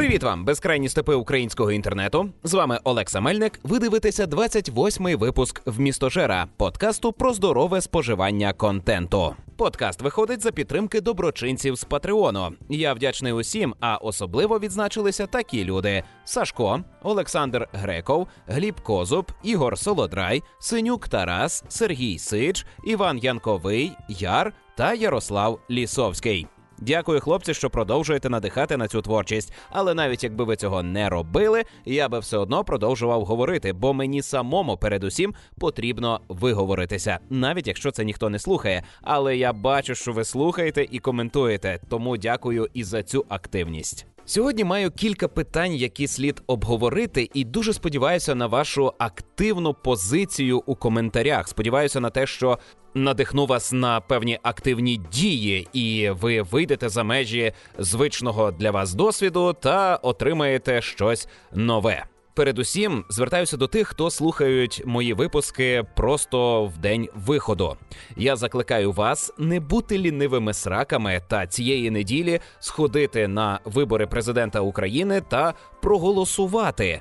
Привіт вам, безкрайні степи українського інтернету. З вами Олекса Мельник. Ви дивитеся 28-й випуск «Вмістожера» подкасту про здорове споживання контенту. Подкаст виходить за підтримки доброчинців з Патреону. Я вдячний усім, а особливо відзначилися такі люди: Сашко, Олександр Греков, Гліб Козуб, Ігор Солодрай, Синюк Тарас, Сергій Сич, Іван Янковий, Яр та Ярослав Лісовський. Дякую, хлопці, що продовжуєте надихати на цю творчість. Але навіть якби ви цього не робили, я би все одно продовжував говорити, бо мені самому передусім потрібно виговоритися, навіть якщо це ніхто не слухає. Але я бачу, що ви слухаєте і коментуєте. Тому дякую і за цю активність. Сьогодні маю кілька питань, які слід обговорити, і дуже сподіваюся на вашу активну позицію у коментарях. Сподіваюся на те, що надихну вас на певні активні дії, і ви вийдете за межі звичного для вас досвіду та отримаєте щось нове. Передусім звертаюся до тих, хто слухають мої випуски просто в день виходу. Я закликаю вас не бути лінивими сраками та цієї неділі сходити на вибори президента України та проголосувати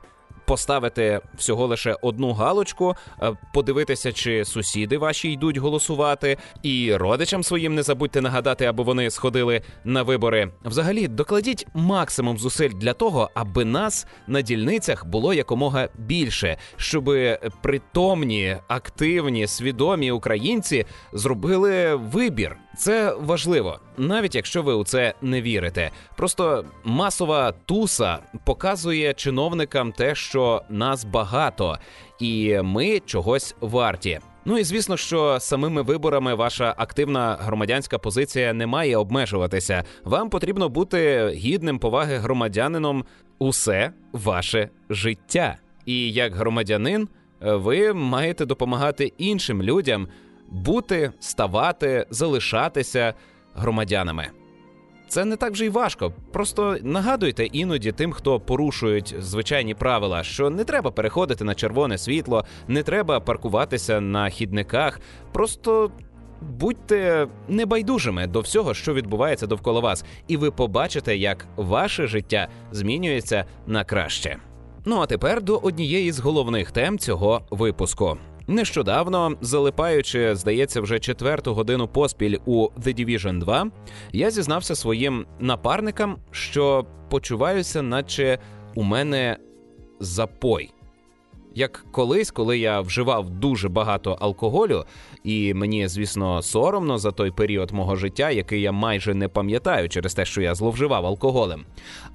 поставити всього лише одну галочку, е, подивитися, чи сусіди ваші йдуть голосувати, і родичам своїм не забудьте нагадати, аби вони сходили на вибори. Взагалі, докладіть максимум зусиль для того, аби нас на дільницях було якомога більше, щоб притомні, активні, свідомі українці зробили вибір. Це важливо, навіть якщо ви у це не вірите. Просто масова туса показує чиновникам те, що нас багато, і ми чогось варті. Ну і звісно, що самими виборами ваша активна громадянська позиція не має обмежуватися. Вам потрібно бути гідним поваги громадянином усе ваше життя. І як громадянин, ви маєте допомагати іншим людям бути, ставати, залишатися громадянами. Це не так вже й важко. Просто нагадуйте іноді тим, хто порушують звичайні правила, що не треба переходити на червоне світло, не треба паркуватися на хідниках. Просто будьте небайдужими до всього, що відбувається довкола вас, і ви побачите, як ваше життя змінюється на краще. Ну а тепер до однієї з головних тем цього випуску. Нещодавно, залипаючи, здається, вже четверту годину поспіль у The Division 2, я зізнався своїм напарникам, що почуваюся, наче у мене запой. Як колись, коли я вживав дуже багато алкоголю, і мені, звісно, соромно за той період мого життя, який я майже не пам'ятаю через те, що я зловживав алкоголем.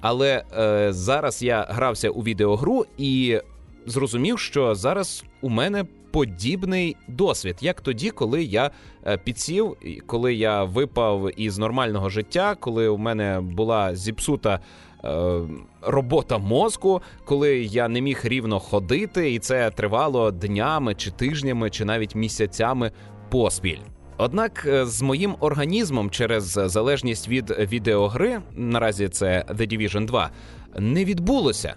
Але е, зараз я грався у відеогру і зрозумів, що зараз у мене подібний досвід, як тоді, коли я е, підсів, коли я випав із нормального життя, коли у мене була зіпсута. Е, робота мозку, коли я не міг рівно ходити, і це тривало днями чи тижнями, чи навіть місяцями поспіль. Однак е, з моїм організмом через залежність від відеогри, наразі це The Division 2, не відбулося.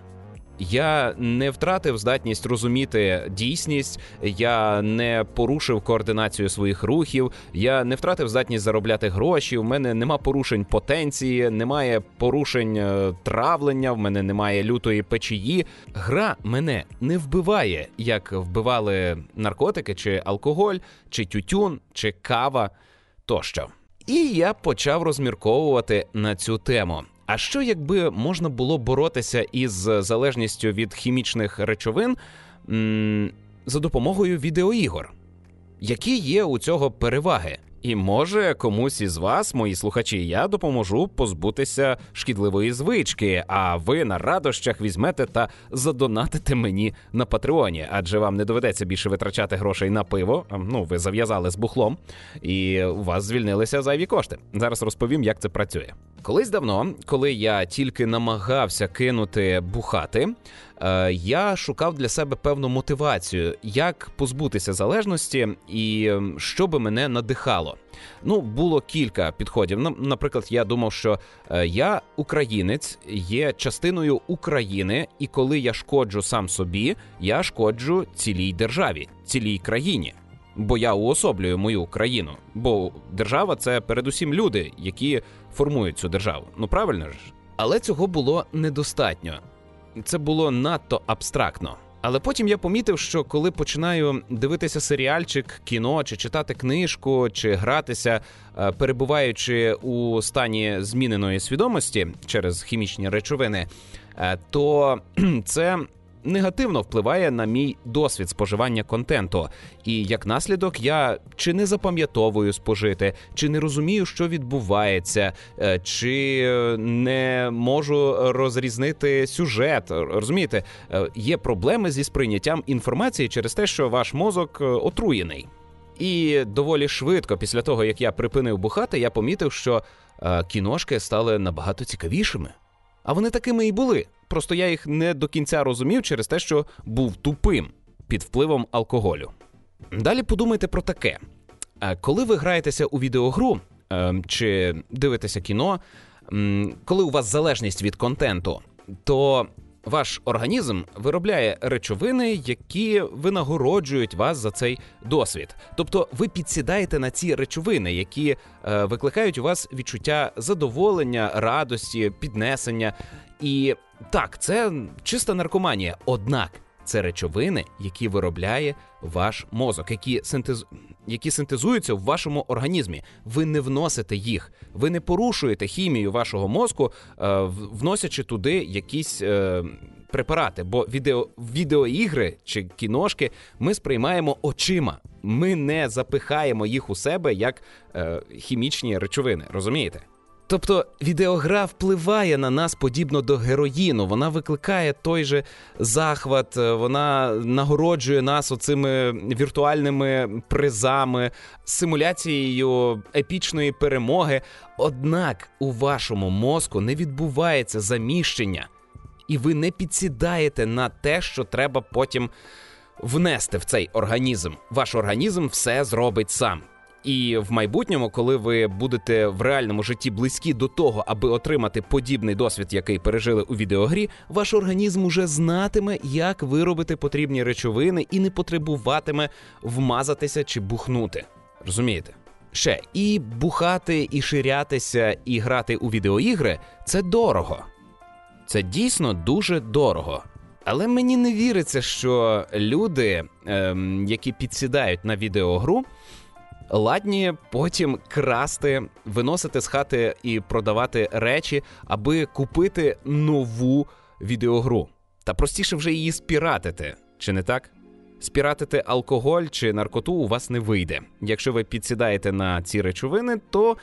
Я не втратив здатність розуміти дійсність, я не порушив координацію своїх рухів, я не втратив здатність заробляти гроші. У мене нема порушень потенції, немає порушень е, травлення, в мене немає лютої печії. Гра мене не вбиває, як вбивали наркотики, чи алкоголь, чи тютюн, чи кава тощо. І я почав розмірковувати на цю тему. А що якби можна було боротися із залежністю від хімічних речовин м- за допомогою відеоігор? Які є у цього переваги? І може комусь із вас, мої слухачі, я допоможу позбутися шкідливої звички, а ви на радощах візьмете та задонатите мені на Патреоні, адже вам не доведеться більше витрачати грошей на пиво. Ну, ви зав'язали з бухлом, і у вас звільнилися зайві кошти. Зараз розповім, як це працює. Колись давно, коли я тільки намагався кинути бухати, я шукав для себе певну мотивацію, як позбутися залежності і що би мене надихало. Ну, було кілька підходів. Наприклад, я думав, що е, я українець є частиною України, і коли я шкоджу сам собі, я шкоджу цілій державі, цілій країні. Бо я уособлюю мою країну. Бо держава це передусім люди, які формують цю державу. Ну правильно ж? Але цього було недостатньо. Це було надто абстрактно. Але потім я помітив, що коли починаю дивитися серіальчик, кіно, чи читати книжку, чи гратися, е, перебуваючи у стані зміненої свідомості через хімічні речовини, е, то це негативно впливає на мій досвід споживання контенту. І як наслідок, я чи не запам'ятовую спожити, чи не розумію, що відбувається, е, чи не можу розрізнити сюжет. Розумієте, е, є проблеми зі сприйняттям інформації через те, що ваш мозок е, отруєний. І доволі швидко, після того як я припинив бухати, я помітив, що кіношки стали набагато цікавішими. А вони такими і були. Просто я їх не до кінця розумів через те, що був тупим під впливом алкоголю. Далі подумайте про таке: коли ви граєтеся у відеогру ем, чи дивитеся кіно, коли у вас залежність від контенту, то ваш організм виробляє речовини, які винагороджують вас за цей досвід. Тобто ви підсідаєте на ці речовини, які е, викликають у вас відчуття задоволення, радості, піднесення. І так, це чиста наркоманія. Однак це речовини, які виробляє ваш мозок, які синтез... які синтезуються в вашому організмі. Ви не вносите їх, ви не порушуєте хімію вашого мозку, е, вносячи туди якісь. Е, препарати, бо відео відеоігри чи кіношки ми сприймаємо очима. Ми не запихаємо їх у себе як е, хімічні речовини. Розумієте? Тобто відеогра впливає на нас подібно до героїну. Вона викликає той же захват, е, вона нагороджує нас оцими віртуальними призами, симуляцією епічної перемоги. Однак у вашому мозку не відбувається заміщення, і ви не підсідаєте на те, що треба потім внести в цей організм. Ваш організм все зробить сам. І в майбутньому, коли ви будете в реальному житті близькі до того, аби отримати подібний досвід, який пережили у відеогрі, ваш організм уже знатиме, як виробити потрібні речовини і не потребуватиме вмазатися чи бухнути. Розумієте? Ще і бухати, і ширятися, і грати у відеоігри це дорого. Це дійсно дуже дорого. Але мені не віриться, що люди, ем, які підсідають на відеогру, ладні потім красти, виносити з хати і продавати речі, аби купити нову відеогру. Та простіше вже її спіратити, чи не так? Спіратити алкоголь чи наркоту у вас не вийде. Якщо ви підсідаєте на ці речовини, то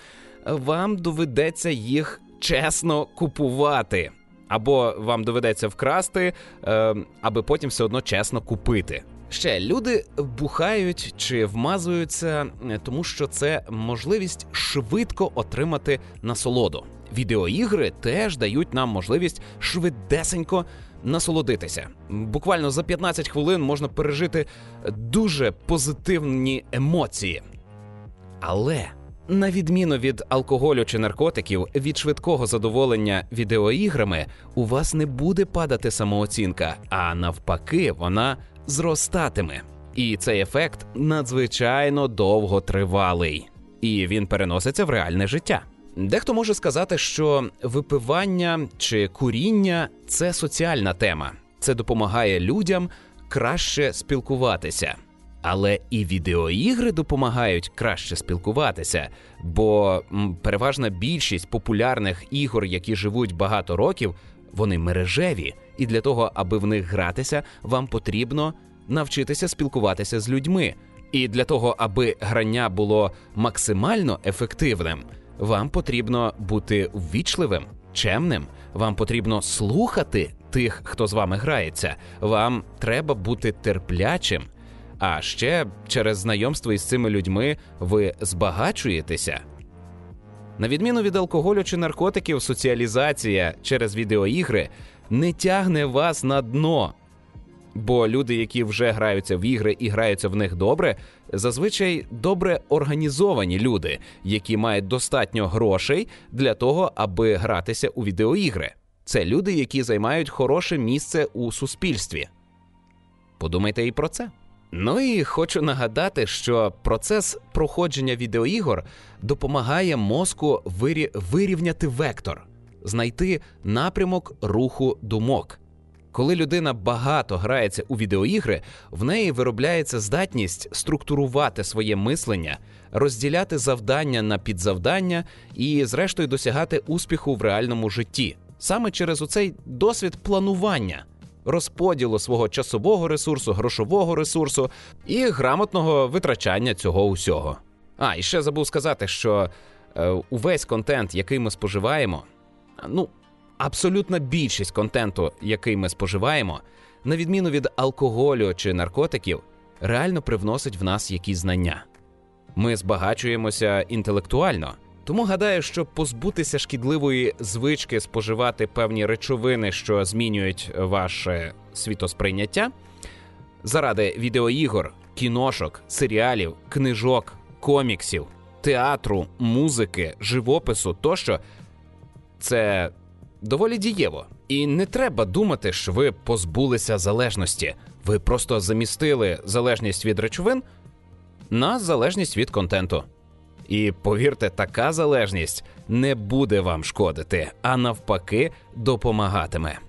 вам доведеться їх чесно купувати. Або вам доведеться вкрасти, е, аби потім все одно чесно купити. Ще люди бухають чи вмазуються, е, тому що це можливість швидко отримати насолоду. Відеоігри теж дають нам можливість швидесенько насолодитися. Буквально за 15 хвилин можна пережити дуже позитивні емоції. Але на відміну від алкоголю чи наркотиків, від швидкого задоволення відеоіграми у вас не буде падати самооцінка, а навпаки, вона зростатиме. І цей ефект надзвичайно довготривалий, і він переноситься в реальне життя. Дехто може сказати, що випивання чи куріння це соціальна тема, це допомагає людям краще спілкуватися. Але і відеоігри допомагають краще спілкуватися, бо переважна більшість популярних ігор, які живуть багато років, вони мережеві, і для того, аби в них гратися, вам потрібно навчитися спілкуватися з людьми. І для того, аби грання було максимально ефективним, вам потрібно бути ввічливим, чемним. Вам потрібно слухати тих, хто з вами грається. Вам треба бути терплячим. А ще через знайомство із цими людьми ви збагачуєтеся. На відміну від алкоголю чи наркотиків, соціалізація через відеоігри не тягне вас на дно. Бо люди, які вже граються в ігри і граються в них добре, зазвичай добре організовані люди, які мають достатньо грошей для того, аби гратися у відеоігри. Це люди, які займають хороше місце у суспільстві. Подумайте і про це. Ну і хочу нагадати, що процес проходження відеоігор допомагає мозку вирі... вирівняти вектор, знайти напрямок руху думок. Коли людина багато грається у відеоігри, в неї виробляється здатність структурувати своє мислення, розділяти завдання на підзавдання і, зрештою, досягати успіху в реальному житті саме через оцей досвід планування, розподілу свого часового ресурсу, грошового ресурсу і грамотного витрачання цього усього. А і ще забув сказати, що е, увесь контент, який ми споживаємо, ну абсолютна більшість контенту, який ми споживаємо, на відміну від алкоголю чи наркотиків, реально привносить в нас якісь знання. Ми збагачуємося інтелектуально. Тому гадаю, що позбутися шкідливої звички споживати певні речовини, що змінюють ваше світосприйняття, заради відеоігор, кіношок, серіалів, книжок, коміксів, театру, музики, живопису тощо, це доволі дієво. І не треба думати, що ви позбулися залежності. Ви просто замістили залежність від речовин на залежність від контенту. І повірте, така залежність не буде вам шкодити, а навпаки, допомагатиме.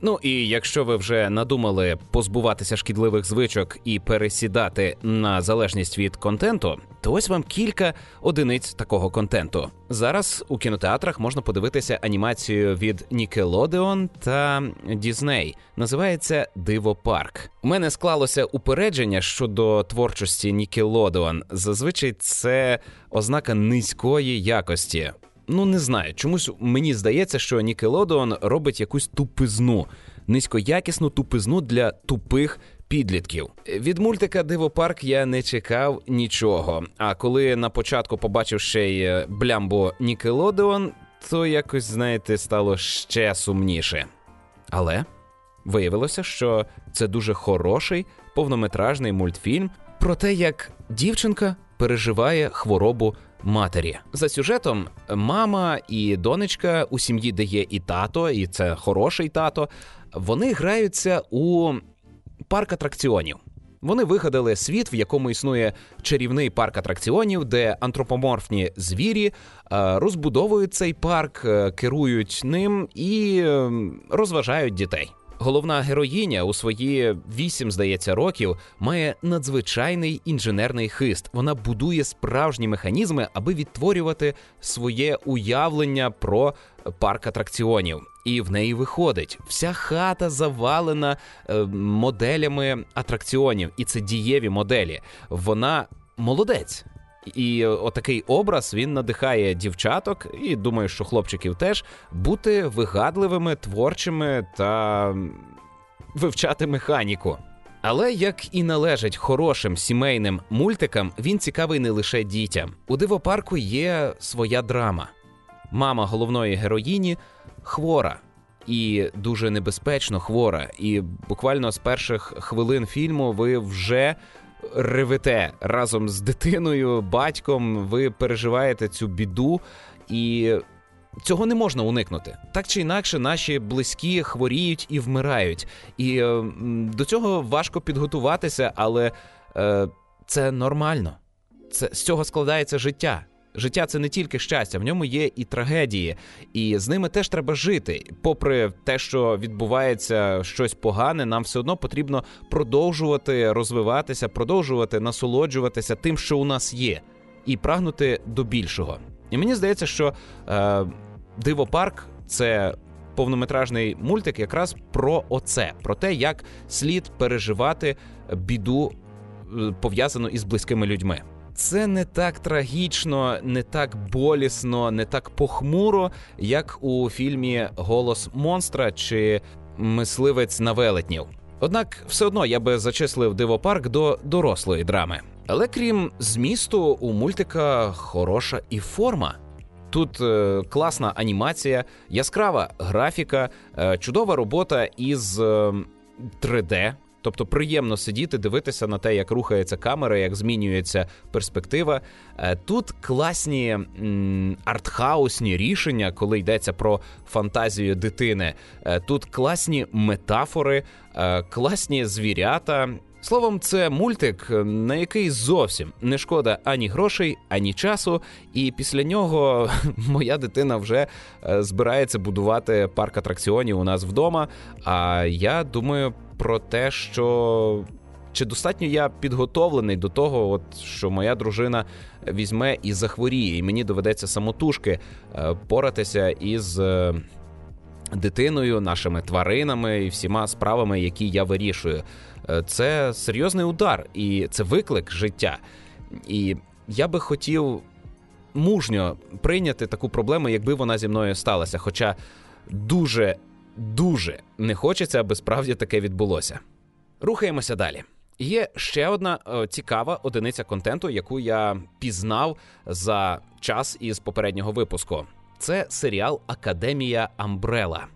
Ну і якщо ви вже надумали позбуватися шкідливих звичок і пересідати на залежність від контенту, то ось вам кілька одиниць такого контенту. Зараз у кінотеатрах можна подивитися анімацію від Nickelodeon та Disney. Називається Диво Парк. У мене склалося упередження щодо творчості Nickelodeon. Зазвичай це ознака низької якості. Ну не знаю, чомусь мені здається, що Nickelodeon робить якусь тупизну, низькоякісну тупизну для тупих підлітків. Від мультика Дивопарк я не чекав нічого. А коли на початку побачив ще й е, блямбо Nickelodeon, то якось, знаєте, стало ще сумніше. Але виявилося, що це дуже хороший повнометражний мультфільм про те, як дівчинка переживає хворобу матері. За сюжетом мама і донечка у сім'ї, де є і тато, і це хороший тато. Вони граються у парк атракціонів. Вони вигадали світ, в якому існує чарівний парк атракціонів, де антропоморфні звірі е, розбудовують цей парк, е, керують ним і ем, розважають дітей. Головна героїня у свої вісім, здається, років має надзвичайний інженерний хист. Вона будує справжні механізми, аби відтворювати своє уявлення про парк атракціонів. І в неї виходить вся хата завалена е, моделями атракціонів, і це дієві моделі. Вона молодець. І отакий образ він надихає дівчаток, і думаю, що хлопчиків теж бути вигадливими, творчими та вивчати механіку. Але як і належить хорошим сімейним мультикам, він цікавий не лише дітям. У дивопарку є своя драма. Мама головної героїні хвора і дуже небезпечно хвора. І буквально з перших хвилин фільму ви вже ревете разом з дитиною, батьком, ви переживаєте цю біду, і цього не можна уникнути. Так чи інакше, наші близькі хворіють і вмирають. І е, до цього важко підготуватися, але е, це нормально. Це з цього складається життя. Життя це не тільки щастя, в ньому є і трагедії, і з ними теж треба жити. Попри те, що відбувається щось погане, нам все одно потрібно продовжувати розвиватися, продовжувати насолоджуватися тим, що у нас є, і прагнути до більшого. І мені здається, що е, Дивопарк це повнометражний мультик, якраз про оце, про те, як слід переживати біду е, пов'язану із близькими людьми це не так трагічно, не так болісно, не так похмуро, як у фільмі Голос монстра чи Мисливець на велетнів. Однак, все одно я би зачислив дивопарк до дорослої драми. Але крім змісту, у мультика хороша і форма. Тут е, класна анімація, яскрава графіка, е, чудова робота із е, 3D. Тобто приємно сидіти, дивитися на те, як рухається камера, як змінюється перспектива. Е, тут класні артхаусні рішення, коли йдеться про фантазію дитини. Е, тут класні метафори, е, класні звірята. Словом, це мультик, на який зовсім не шкода ані грошей, ані часу. І після нього моя дитина вже збирається будувати парк атракціонів у нас вдома. А я думаю про те, що. Чи достатньо я підготовлений до того, от що моя дружина візьме і захворіє, і мені доведеться самотужки е, поратися із е, дитиною, нашими тваринами і всіма справами, які я вирішую. Е, це серйозний удар, і це виклик життя. І я би хотів мужньо прийняти таку проблему, якби вона зі мною сталася. Хоча дуже, дуже не хочеться, аби справді таке відбулося. Рухаємося далі. Є ще одна о, цікава одиниця контенту, яку я пізнав за час із попереднього випуску. Це серіал Академія Амбрела.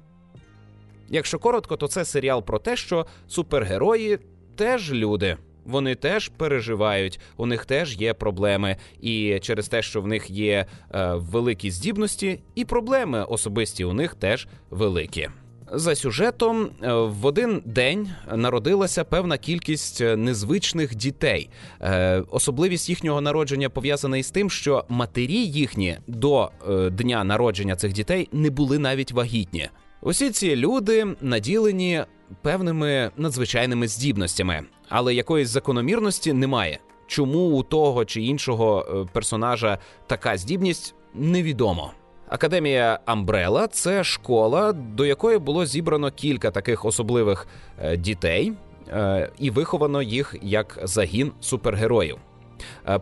Якщо коротко, то це серіал про те, що супергерої теж люди. Вони теж переживають, у них теж є проблеми, і через те, що в них є е, великі здібності, і проблеми особисті у них теж великі. За сюжетом е, в один день народилася певна кількість незвичних дітей. Е, особливість їхнього народження пов'язана із тим, що матері їхні до е, дня народження цих дітей не були навіть вагітні. Усі ці люди наділені певними надзвичайними здібностями, але якоїсь закономірності немає. Чому у того чи іншого е, персонажа така здібність невідомо. Академія Амбрела це школа, до якої було зібрано кілька таких особливих е, дітей, е, і виховано їх як загін супергероїв.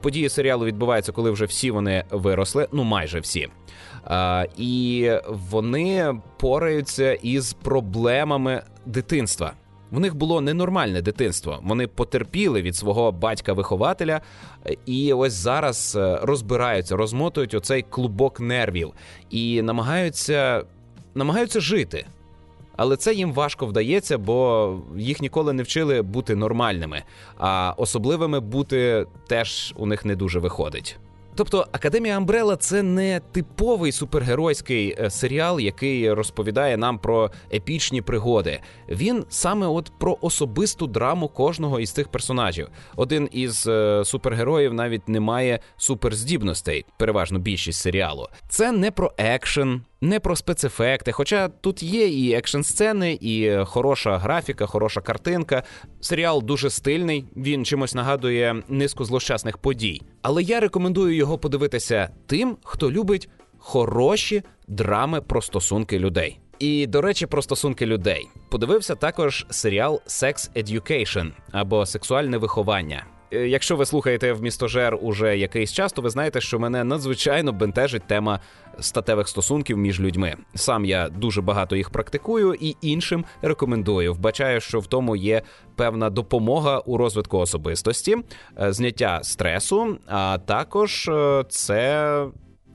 Події серіалу відбуваються, коли вже всі вони виросли, ну майже всі. І вони пораються із проблемами дитинства. В них було ненормальне дитинство. Вони потерпіли від свого батька-вихователя, і ось зараз е, розбираються, розмотують оцей клубок нервів і намагаються, намагаються жити. Але це їм важко вдається, бо їх ніколи не вчили бути нормальними, а особливими бути теж у них не дуже виходить. Тобто Академія Амбрела це не типовий супергеройський е, серіал, який розповідає нам про епічні пригоди. Він саме от про особисту драму кожного із цих персонажів. Один із е, супергероїв навіть не має суперздібностей, переважно більшість серіалу. Це не про екшен не про спецефекти. Хоча тут є і екшн сцени, і хороша графіка, хороша картинка. Серіал дуже стильний, він чимось нагадує низку злощасних подій. Але я рекомендую його подивитися тим, хто любить хороші драми про стосунки людей. І до речі, про стосунки людей подивився також серіал Sex Education або сексуальне виховання. Е, якщо ви слухаєте в містожер уже якийсь час, то ви знаєте, що мене надзвичайно бентежить тема статевих стосунків між людьми. Сам я дуже багато їх практикую і іншим рекомендую. Вбачаю, що в тому є певна допомога у розвитку особистості, е, зняття стресу, а також е, це.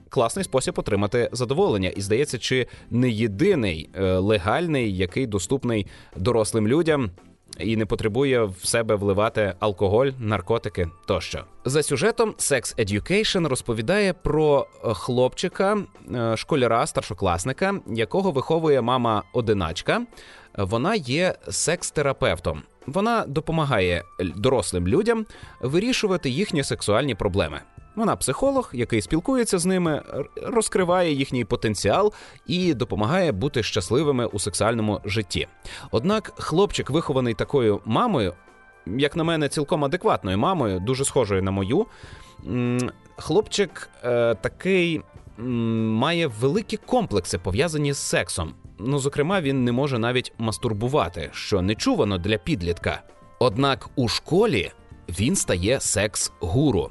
Класний спосіб отримати задоволення, і здається, чи не єдиний легальний, який доступний дорослим людям і не потребує в себе вливати алкоголь, наркотики тощо. За сюжетом Sex Education розповідає про е, хлопчика, е, школяра, старшокласника, якого виховує мама одиначка. Вона є секс-терапевтом. Вона допомагає дорослим людям вирішувати їхні сексуальні проблеми. Вона психолог, який спілкується з ними, розкриває їхній потенціал і допомагає бути щасливими у сексуальному житті. Однак, хлопчик, вихований такою мамою, як на мене, цілком адекватною мамою, дуже схожою на мою. Хлопчик е, такий має великі комплекси пов'язані з сексом. Ну, зокрема, він не може навіть мастурбувати, що нечувано для підлітка. Однак у школі він стає секс-гуру.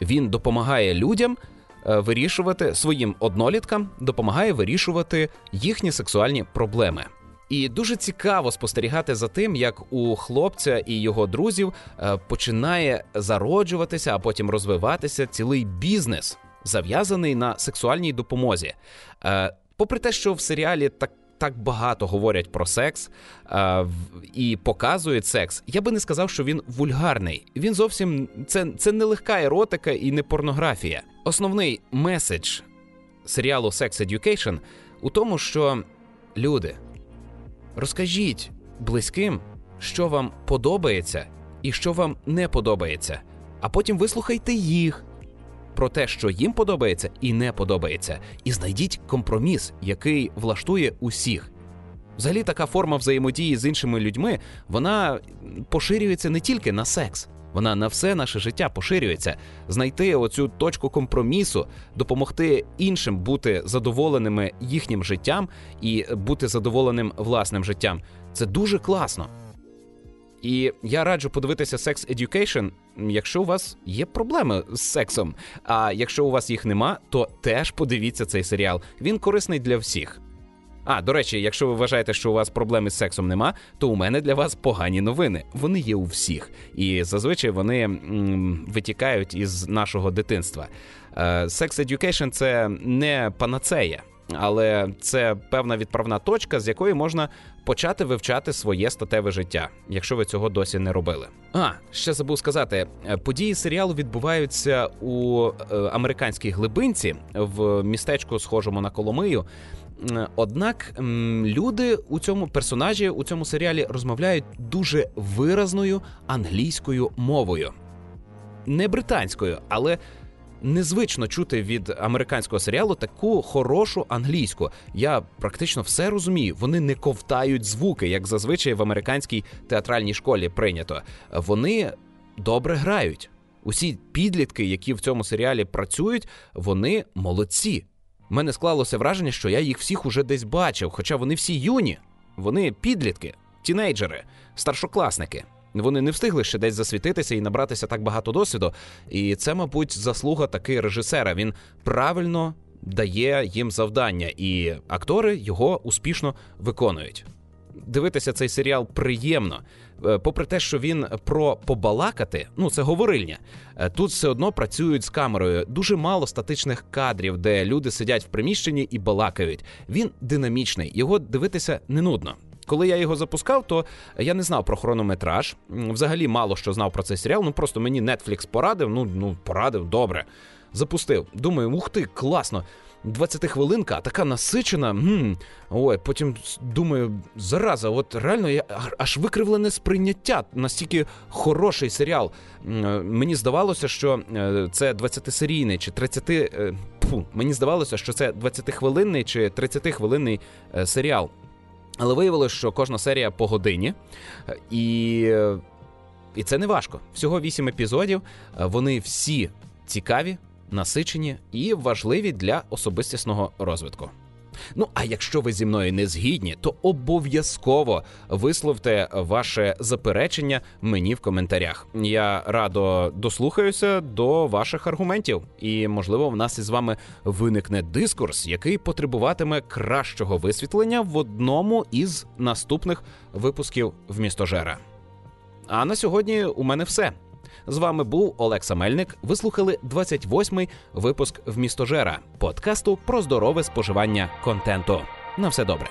Він допомагає людям е, вирішувати своїм одноліткам, допомагає вирішувати їхні сексуальні проблеми. І дуже цікаво спостерігати за тим, як у хлопця і його друзів е, починає зароджуватися, а потім розвиватися цілий бізнес, зав'язаний на сексуальній допомозі. Е, попри те, що в серіалі так так багато говорять про секс а, і показують секс, я би не сказав, що він вульгарний. Він зовсім це, це не легка еротика і не порнографія. Основний меседж серіалу Sex Education у тому, що люди розкажіть близьким, що вам подобається і що вам не подобається, а потім вислухайте їх про те, що їм подобається і не подобається, і знайдіть компроміс, який влаштує усіх. Взагалі, така форма взаємодії з іншими людьми вона поширюється не тільки на секс, вона на все наше життя поширюється. Знайти оцю точку компромісу, допомогти іншим бути задоволеними їхнім життям і бути задоволеним власним життям. Це дуже класно. І я раджу подивитися Sex Education, якщо у вас є проблеми з сексом. А якщо у вас їх нема, то теж подивіться цей серіал. Він корисний для всіх. А, до речі, якщо ви вважаєте, що у вас проблеми з сексом нема, то у мене для вас погані новини. Вони є у всіх, і зазвичай вони м, витікають із нашого дитинства. Sex Education – це не панацея. Але це певна відправна точка, з якої можна почати вивчати своє статеве життя, якщо ви цього досі не робили. А ще забув сказати: е, події серіалу відбуваються у е, американській глибинці в містечку, схожому на Коломию. Однак люди у цьому персонажі у цьому серіалі розмовляють дуже виразною англійською мовою, не британською, але незвично чути від американського серіалу таку хорошу англійську. Я практично все розумію. Вони не ковтають звуки, як зазвичай в американській театральній школі прийнято. Вони добре грають. Усі підлітки, які в цьому серіалі працюють, вони молодці. Мене склалося враження, що я їх всіх уже десь бачив, хоча вони всі юні, вони підлітки, тінейджери, старшокласники. Вони не встигли ще десь засвітитися і набратися так багато досвіду. І це, мабуть, заслуга таки режисера. Він правильно дає їм завдання, і актори його успішно виконують. Дивитися цей серіал приємно, е, попри те, що він про побалакати, ну це говорильня. Е, тут все одно працюють з камерою. Дуже мало статичних кадрів, де люди сидять в приміщенні і балакають. Він динамічний, його дивитися не нудно. Коли я його запускав, то я не знав про хронометраж. Взагалі мало що знав про цей серіал. Ну просто мені Netflix порадив. Ну ну порадив, добре. Запустив. Думаю, ух ти, класно. 20 хвилинка, така насичена. М-м. Ой, потім думаю, зараза, от реально я аж викривлене сприйняття. Настільки хороший серіал. Мені здавалося, що е, це 20-серійний чи 30. Е, фу, мені здавалося, що це 20-хвилинний чи 30-хвилинний е, серіал. Але виявилось, що кожна серія по годині, і і це не важко. Всього вісім епізодів. Вони всі цікаві, насичені і важливі для особистісного розвитку. Ну а якщо ви зі мною не згідні, то обов'язково висловте ваше заперечення мені в коментарях. Я радо дослухаюся до ваших аргументів, і можливо в нас із вами виникне дискурс, який потребуватиме кращого висвітлення в одному із наступних випусків в містожера. А на сьогодні у мене все. З вами був Олекса Мельник. Ви слухали 28-й випуск в містожера подкасту про здорове споживання контенту. На все добре.